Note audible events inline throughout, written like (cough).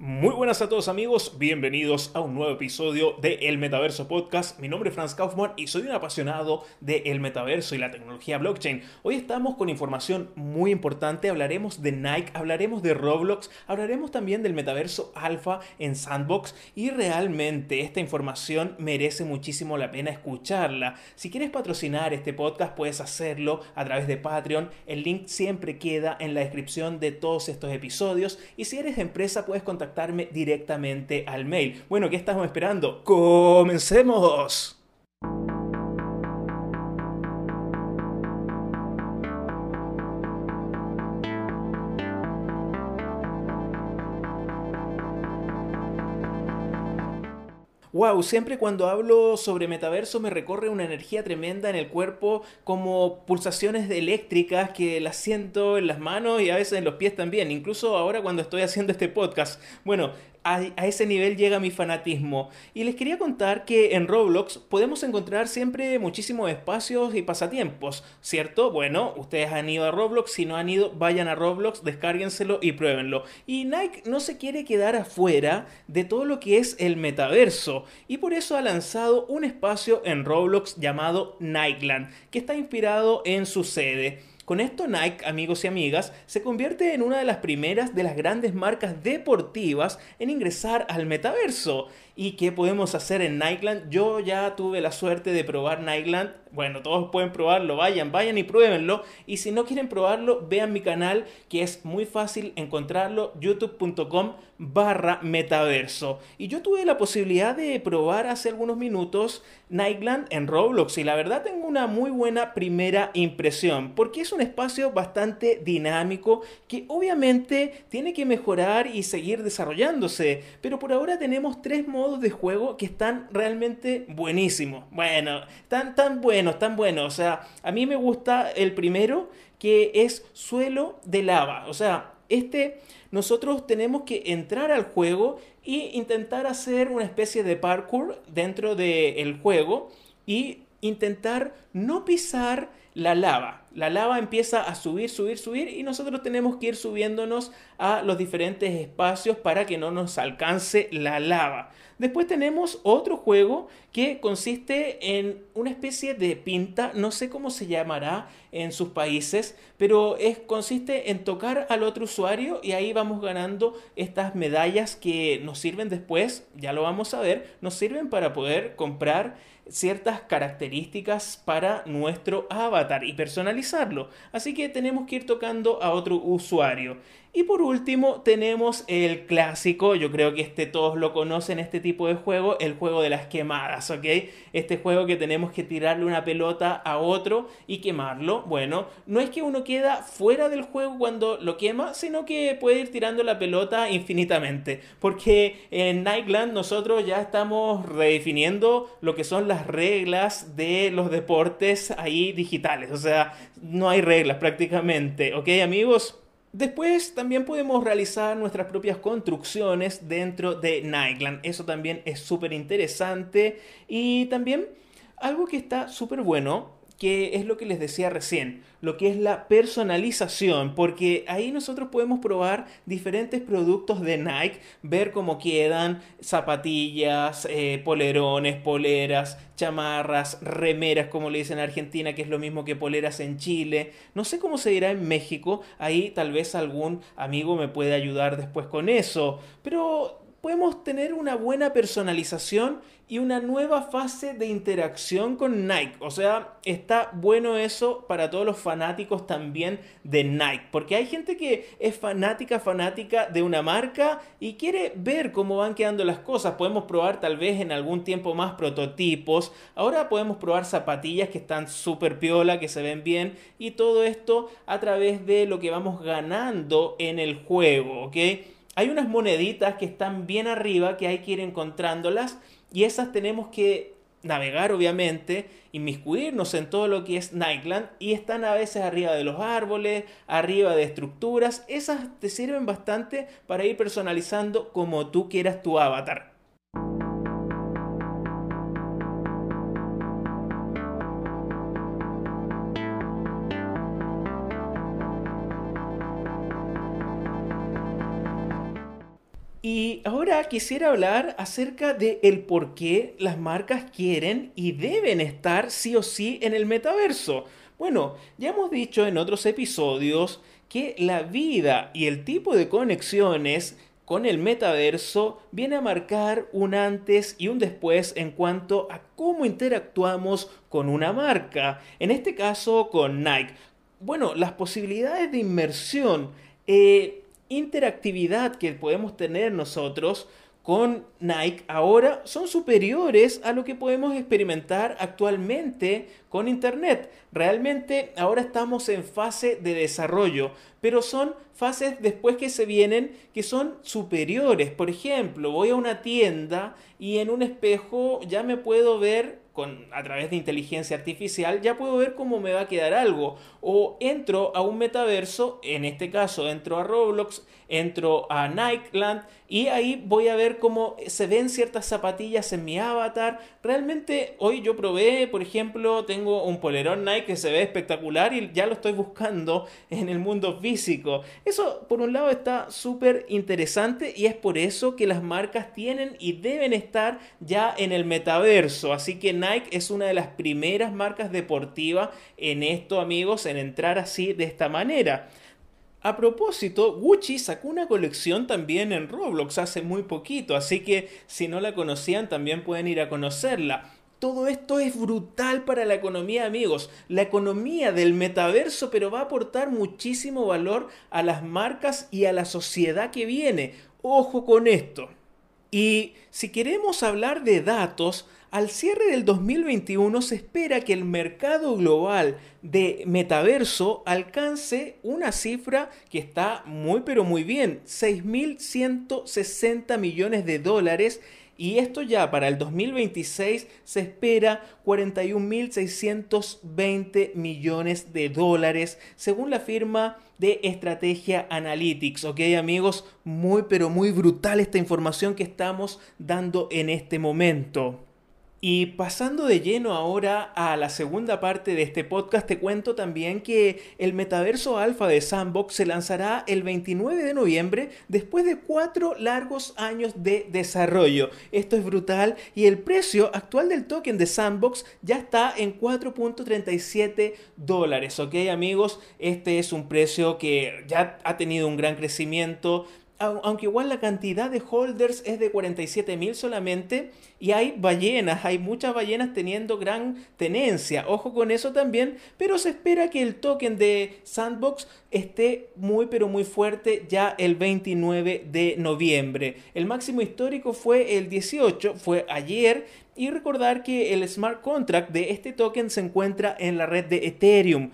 Muy buenas a todos amigos, bienvenidos a un nuevo episodio de El Metaverso Podcast. Mi nombre es Franz Kaufmann y soy un apasionado de el metaverso y la tecnología blockchain. Hoy estamos con información muy importante, hablaremos de Nike, hablaremos de Roblox, hablaremos también del metaverso alfa en Sandbox y realmente esta información merece muchísimo la pena escucharla. Si quieres patrocinar este podcast puedes hacerlo a través de Patreon, el link siempre queda en la descripción de todos estos episodios y si eres empresa puedes contactar directamente al mail. Bueno, ¿qué estamos esperando? ¡Comencemos! Wow, siempre cuando hablo sobre metaverso me recorre una energía tremenda en el cuerpo, como pulsaciones eléctricas que las siento en las manos y a veces en los pies también, incluso ahora cuando estoy haciendo este podcast. Bueno, a, ese nivel llega mi fanatismo. Y les quería contar que en Roblox podemos encontrar siempre muchísimos espacios y pasatiempos, ¿cierto? Bueno, ustedes han ido a Roblox, si no han ido, vayan a Roblox, descárguenselo y pruébenlo. Y Nike no se quiere quedar afuera de todo lo que es el metaverso, y por eso ha lanzado un espacio en Roblox llamado Nikeland, que está inspirado en su sede. Con esto Nike, amigos y amigas, se convierte en una de las primeras de las grandes marcas deportivas en ingresar al metaverso. ¿Y qué podemos hacer en Nikeland? Yo ya tuve la suerte de probar Nikeland. Bueno, todos pueden probarlo, vayan, vayan y pruébenlo. Y si no quieren probarlo, vean mi canal que es muy fácil encontrarlo, youtube.com barra metaverso. Y yo tuve la posibilidad de probar hace algunos minutos Nightland en Roblox y la verdad tengo una muy buena primera impresión porque es espacio bastante dinámico que obviamente tiene que mejorar y seguir desarrollándose. Pero por ahora tenemos tres modos de juego que están realmente buenísimos. Bueno, tan, tan buenos, tan buenos. O sea, a mí me gusta el primero que es suelo de lava. O sea, este nosotros tenemos que entrar al juego e intentar hacer una especie de parkour dentro del juego y intentar no pisar la lava. La lava empieza a subir, subir, subir y nosotros tenemos que ir subiéndonos a los diferentes espacios para que no nos alcance la lava. Después tenemos otro juego que consiste en una especie de pinta, no sé cómo se llamará en sus países, pero es, consiste en tocar al otro usuario y ahí vamos ganando estas medallas que nos sirven después, ya lo vamos a ver, nos sirven para poder comprar ciertas características para nuestro avatar y personalizarlo. Así que tenemos que ir tocando a otro usuario. Y por último tenemos el clásico, yo creo que este todos lo conocen, este tipo de juego, el juego de las quemadas, ¿ok? Este juego que tenemos que tirarle una pelota a otro y quemarlo. Bueno, no es que uno queda fuera del juego cuando lo quema, sino que puede ir tirando la pelota infinitamente. Porque en Nightland nosotros ya estamos redefiniendo lo que son las reglas de los deportes ahí digitales. O sea, no hay reglas prácticamente, ¿ok amigos? Después también podemos realizar nuestras propias construcciones dentro de Nightland. Eso también es súper interesante. Y también algo que está súper bueno que es lo que les decía recién, lo que es la personalización, porque ahí nosotros podemos probar diferentes productos de Nike, ver cómo quedan zapatillas, eh, polerones, poleras, chamarras, remeras, como le dicen en Argentina, que es lo mismo que poleras en Chile. No sé cómo se dirá en México, ahí tal vez algún amigo me puede ayudar después con eso, pero podemos tener una buena personalización y una nueva fase de interacción con Nike. O sea, está bueno eso para todos los fanáticos también de Nike. Porque hay gente que es fanática, fanática de una marca y quiere ver cómo van quedando las cosas. Podemos probar tal vez en algún tiempo más prototipos. Ahora podemos probar zapatillas que están súper piola, que se ven bien. Y todo esto a través de lo que vamos ganando en el juego, ¿ok? Hay unas moneditas que están bien arriba que hay que ir encontrándolas y esas tenemos que navegar obviamente, inmiscuirnos en todo lo que es Nightland y están a veces arriba de los árboles, arriba de estructuras, esas te sirven bastante para ir personalizando como tú quieras tu avatar. Y ahora quisiera hablar acerca de el por qué las marcas quieren y deben estar sí o sí en el metaverso. Bueno, ya hemos dicho en otros episodios que la vida y el tipo de conexiones con el metaverso viene a marcar un antes y un después en cuanto a cómo interactuamos con una marca, en este caso con Nike. Bueno, las posibilidades de inmersión, e interactividad que podemos tener nosotros con Nike ahora son superiores a lo que podemos experimentar actualmente con Internet. Realmente ahora estamos en fase de desarrollo, pero son fases después que se vienen que son superiores. Por ejemplo, voy a una tienda y en un espejo ya me puedo ver a través de inteligencia artificial, ya puedo ver cómo me va a quedar algo. O entro a un metaverso, en este caso entro a Roblox, entro a Nikeland y ahí voy a ver cómo se ven ciertas zapatillas en mi avatar. Realmente hoy yo probé, por ejemplo, tengo un polerón Nike que se ve espectacular y ya lo estoy buscando en el mundo físico. Eso por un lado está súper interesante y es por eso que las marcas tienen y deben estar ya en el metaverso. Así que Nike es una de las primeras marcas deportivas en esto, amigos, en entrar así de esta manera. A propósito, Gucci sacó una colección también en Roblox hace muy poquito, así que si no la conocían también pueden ir a conocerla. Todo esto es brutal para la economía, amigos. La economía del metaverso, pero va a aportar muchísimo valor a las marcas y a la sociedad que viene. Ojo con esto. Y si queremos hablar de datos, al cierre del 2021 se espera que el mercado global de metaverso alcance una cifra que está muy pero muy bien, 6.160 millones de dólares y esto ya para el 2026 se espera 41.620 millones de dólares según la firma de Estrategia Analytics. Ok amigos, muy pero muy brutal esta información que estamos dando en este momento. Y pasando de lleno ahora a la segunda parte de este podcast, te cuento también que el metaverso alfa de Sandbox se lanzará el 29 de noviembre después de cuatro largos años de desarrollo. Esto es brutal y el precio actual del token de Sandbox ya está en 4.37 dólares. Ok amigos, este es un precio que ya ha tenido un gran crecimiento aunque igual la cantidad de holders es de 47.000 solamente, y hay ballenas, hay muchas ballenas teniendo gran tenencia, ojo con eso también, pero se espera que el token de Sandbox esté muy pero muy fuerte ya el 29 de noviembre. El máximo histórico fue el 18, fue ayer, y recordar que el smart contract de este token se encuentra en la red de Ethereum.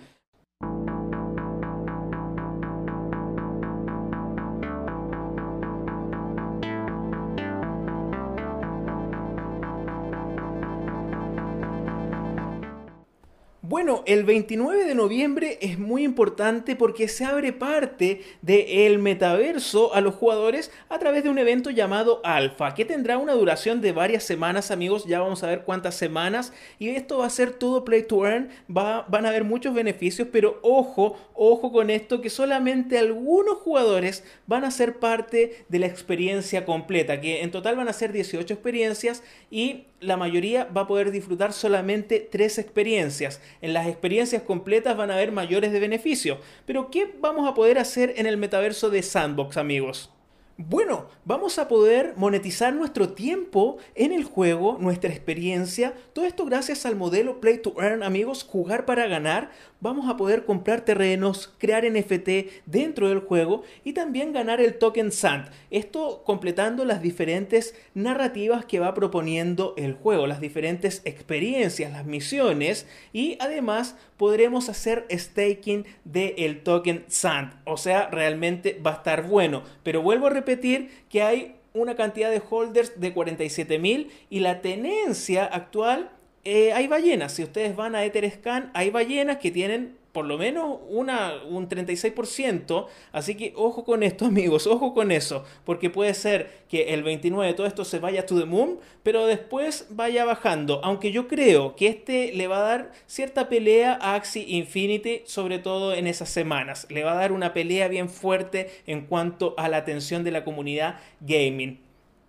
Bueno, el 29 de noviembre es muy importante porque se abre parte del metaverso a los jugadores a través de un evento llamado Alpha, que tendrá una duración de varias semanas, amigos. Ya vamos a ver cuántas semanas. Y esto va a ser todo play to earn. Va, van a haber muchos beneficios, pero ojo, ojo con esto, que solamente algunos jugadores van a ser parte de la experiencia completa, que en total van a ser 18 experiencias y la mayoría va a poder disfrutar solamente tres experiencias. En las experiencias completas van a haber mayores de beneficio. Pero ¿qué vamos a poder hacer en el metaverso de Sandbox, amigos? Bueno, vamos a poder monetizar nuestro tiempo en el juego, nuestra experiencia, todo esto gracias al modelo Play to Earn, amigos, jugar para ganar. Vamos a poder comprar terrenos, crear NFT dentro del juego y también ganar el token SAND. Esto completando las diferentes narrativas que va proponiendo el juego, las diferentes experiencias, las misiones y además podremos hacer staking del token SAND. O sea, realmente va a estar bueno. Pero vuelvo a repetir que hay una cantidad de holders de 47.000 y la tenencia actual, eh, hay ballenas. Si ustedes van a Etherscan, hay ballenas que tienen por lo menos un 36%. Así que ojo con esto, (laughs) amigos, ojo con eso, porque puede ser que el 29 todo esto se vaya to the moon, pero después vaya bajando. Aunque yo creo que este le va a dar cierta pelea a Axie Infinity, sobre todo en esas semanas. Le va a dar una pelea bien fuerte en cuanto a la atención de la comunidad gaming.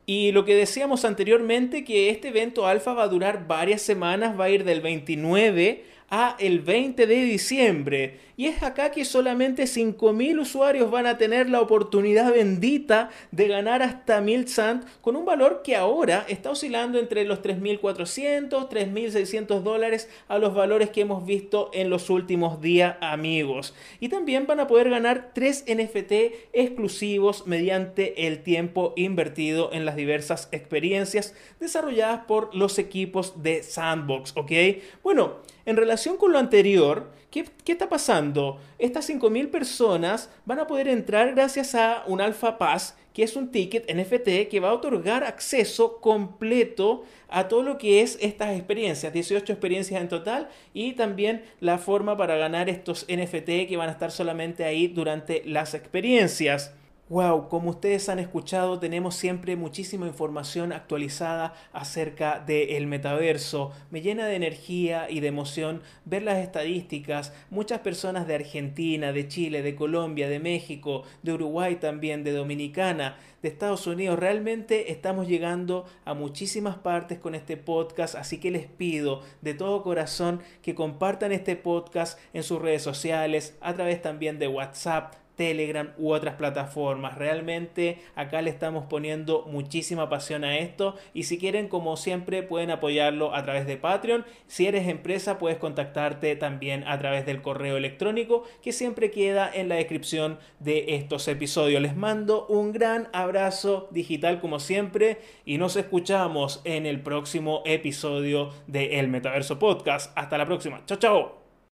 Y lo que decíamos anteriormente, que este evento alfa va a durar varias semanas, va a ir del 29 a el 20 de diciembre. Y es acá que solamente 5.000 usuarios van a tener la oportunidad bendita de ganar hasta 1000 Sand con un valor que ahora está oscilando entre los 3.400, 3.600 dólares a los valores que hemos visto en los últimos días amigos. Y también van a poder ganar 3 NFT exclusivos mediante el tiempo invertido en las diversas experiencias desarrolladas por los equipos de Sandbox, ¿ok? Bueno, en relación con lo anterior, ¿qué, está pasando? Estas 5.000 personas van a poder entrar gracias a un Alpha Pass, que es un ticket NFT que va a otorgar acceso completo a todo lo que es estas experiencias, 18 experiencias en total y también la forma para ganar estos NFT que van a estar solamente ahí durante las experiencias. Wow, como ustedes han escuchado, tenemos siempre muchísima información actualizada acerca del metaverso. Me llena de energía y de emoción ver las estadísticas. Muchas personas de Argentina, de Chile, de Colombia, de México, de Uruguay también, de Dominicana, de Estados Unidos. Realmente estamos llegando a muchísimas partes con este podcast, así que les pido de todo corazón que compartan este podcast en sus redes sociales, a través también de WhatsApp Telegram u otras plataformas. Realmente acá le estamos poniendo muchísima pasión a esto y si quieren como siempre pueden apoyarlo a través de Patreon. Si eres empresa puedes contactarte también a través del correo electrónico que siempre queda en la descripción de estos episodios. Les mando un gran abrazo digital como siempre y nos escuchamos en el próximo episodio de El Metaverso Podcast. Hasta la próxima. Chao, chao.